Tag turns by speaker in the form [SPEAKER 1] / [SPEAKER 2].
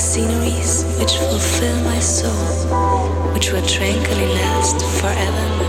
[SPEAKER 1] sceneries which fulfill my soul, which will tranquilly last forever.